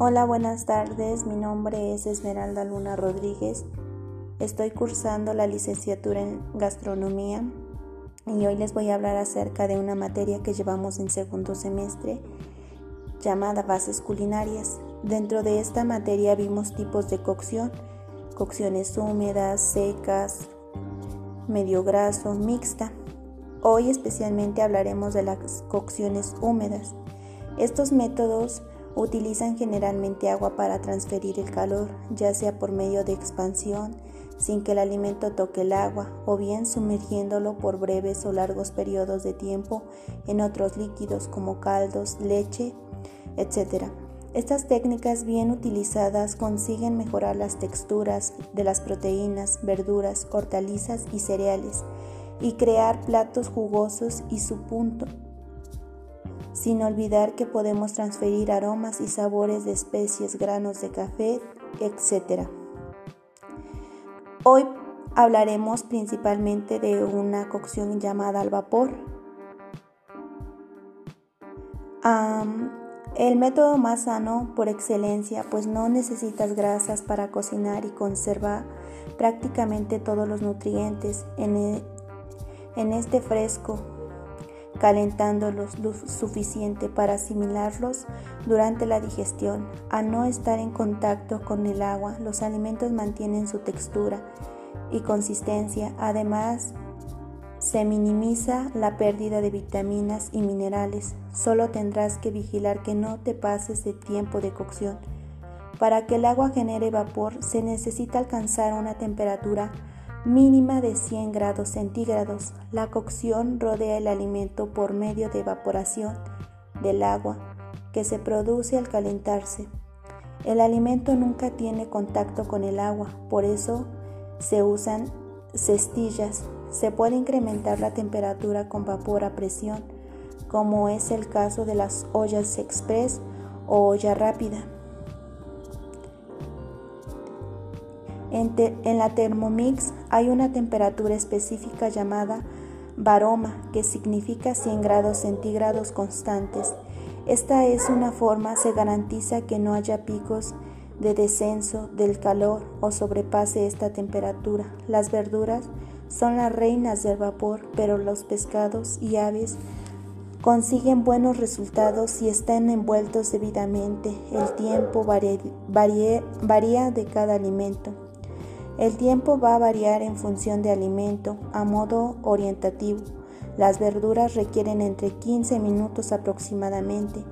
Hola, buenas tardes. Mi nombre es Esmeralda Luna Rodríguez. Estoy cursando la licenciatura en gastronomía y hoy les voy a hablar acerca de una materia que llevamos en segundo semestre llamada bases culinarias. Dentro de esta materia vimos tipos de cocción, cocciones húmedas, secas, medio graso, mixta. Hoy especialmente hablaremos de las cocciones húmedas. Estos métodos utilizan generalmente agua para transferir el calor, ya sea por medio de expansión, sin que el alimento toque el agua, o bien sumergiéndolo por breves o largos periodos de tiempo en otros líquidos como caldos, leche, etc. Estas técnicas bien utilizadas consiguen mejorar las texturas de las proteínas, verduras, hortalizas y cereales y crear platos jugosos y su punto sin olvidar que podemos transferir aromas y sabores de especies, granos de café, etc. Hoy hablaremos principalmente de una cocción llamada al vapor. el método más sano por excelencia, pues no necesitas grasas para cocinar y conserva prácticamente todos los nutrientes en, e, en este fresco calentándolos lo suficiente para asimilarlos durante la digestión. Al no estar en contacto con el agua, los alimentos mantienen su textura y consistencia. Además, se minimiza la pérdida de vitaminas y minerales. Solo tendrás que vigilar que no te pases de tiempo de cocción. Para que el agua genere vapor se necesita alcanzar una temperatura mínima de 100 grados centígrados. La cocción rodea el alimento por medio de evaporación del agua que se produce al calentarse. El alimento nunca tiene contacto con el agua, por eso se usan cestillas. Se puede incrementar la temperatura con vapor a presión, como es el caso de las ollas express o olla rápida. En, la Thermomix hay una temperatura específica llamada baroma, que significa 100 grados centígrados constantes. Esta es una forma, se garantiza que no haya picos de descenso del calor o sobrepase esta temperatura. Las verduras son las reinas del vapor, pero los pescados y aves consiguen buenos resultados si están envueltos debidamente. El tiempo varía de cada alimento. El tiempo va a variar en función de alimento a modo orientativo. Las verduras requieren entre 15 minutos aproximadamente.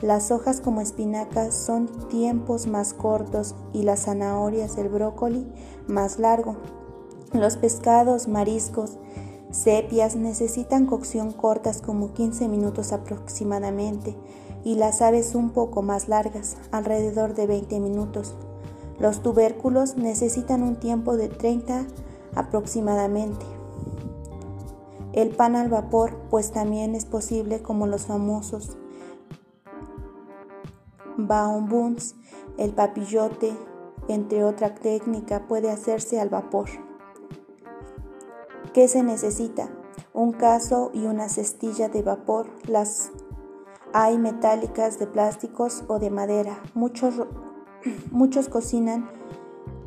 Las hojas como espinacas son tiempos más cortos y las zanahorias, el brócoli más largo. Los pescados, mariscos, sepias necesitan cocción cortas como 15 minutos aproximadamente y las aves un poco más largas, alrededor de 20 minutos. Los tubérculos necesitan un tiempo de 30 aproximadamente. El pan al vapor, pues también es posible como los famosos baum buns, el papillote, entre otra técnica, puede hacerse al vapor. ¿Qué se necesita? Un caso y una cestilla de vapor. Las hay metálicas de plásticos o de madera. Muchos Muchos cocinan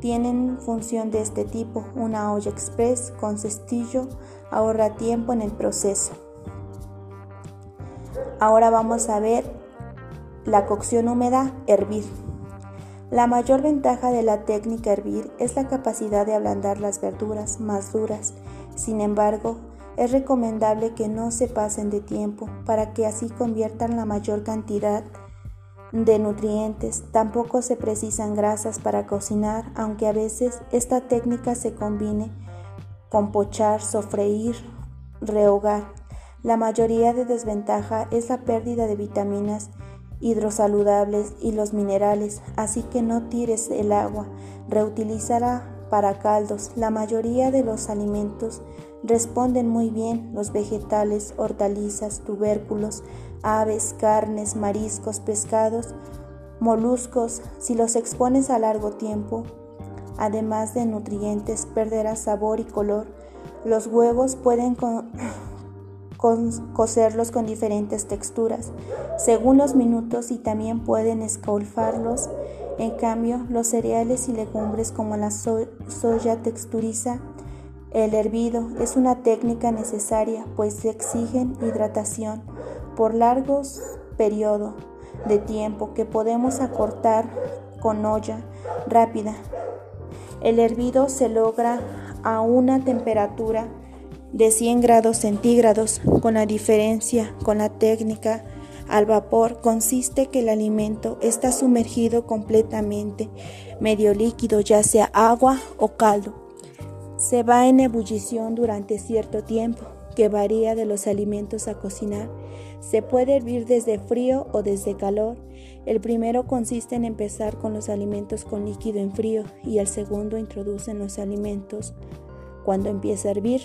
tienen función de este tipo. Una olla express con cestillo ahorra tiempo en el proceso. Ahora vamos a ver la cocción húmeda, hervir. La mayor ventaja de la técnica hervir es la capacidad de ablandar las verduras más duras. Sin embargo, es recomendable que no se pasen de tiempo para que así conviertan la mayor cantidad de de nutrientes. Tampoco se precisan grasas para cocinar, aunque a veces esta técnica se combine con pochar, sofreír, rehogar. La mayoría de desventaja es la pérdida de vitaminas hidrosaludables y los minerales, así que no tires el agua, reutilízala para caldos. La mayoría de los alimentos responden muy bien, los vegetales, hortalizas, tubérculos, aves, carnes, mariscos, pescados, moluscos, si los expones a largo tiempo, además de nutrientes, perderás sabor y color. Los huevos pueden cocerlos con diferentes texturas, según los minutos y también pueden escalfarlos. En cambio, los cereales y legumbres como la soya texturiza el hervido es una técnica necesaria pues exigen hidratación por largos periodos de tiempo que podemos acortar con olla rápida. El hervido se logra a una temperatura de 100 grados centígrados, con la diferencia con la técnica al vapor consiste que el alimento está sumergido completamente, medio líquido, ya sea agua o caldo. Se va en ebullición durante cierto tiempo, que varía de los alimentos a cocinar. Se puede hervir desde frío o desde calor. El primero consiste en empezar con los alimentos con líquido en frío y el segundo introduce los alimentos cuando empieza a hervir.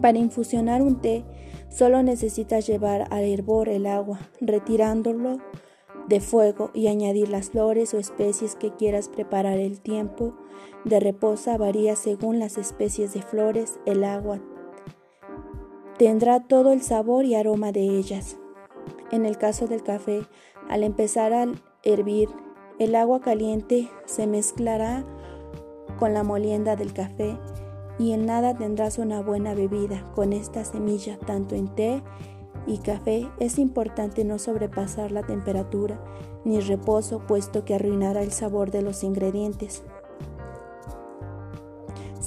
Para infusionar un té, solo necesitas llevar al hervor el agua, retirándolo de fuego y añadir las flores o especies que quieras preparar. El tiempo de reposa varía según las especies de flores, el agua tendrá todo el sabor y aroma de ellas. En el caso del café, al empezar a hervir, el agua caliente se mezclará con la molienda del café y en nada tendrás una buena bebida con esta semilla, tanto en té y café. Es importante no sobrepasar la temperatura ni reposo, puesto que arruinará el sabor de los ingredientes.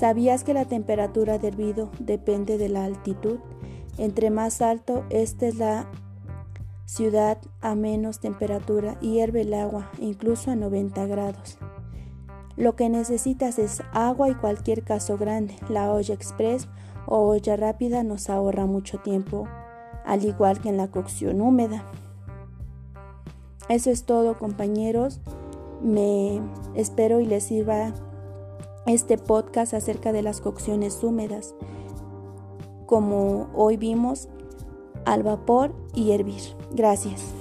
¿Sabías que la temperatura de hervido depende de la altitud? Entre más alto esta es la ciudad, a menos temperatura hierve el agua, incluso a 90 grados. Lo que necesitas es agua y cualquier caso grande. La olla express o olla rápida nos ahorra mucho tiempo, al igual que en la cocción húmeda. Eso es todo compañeros. Me espero y les sirva este podcast acerca de las cocciones húmedas, como hoy vimos al vapor y hervir. Gracias.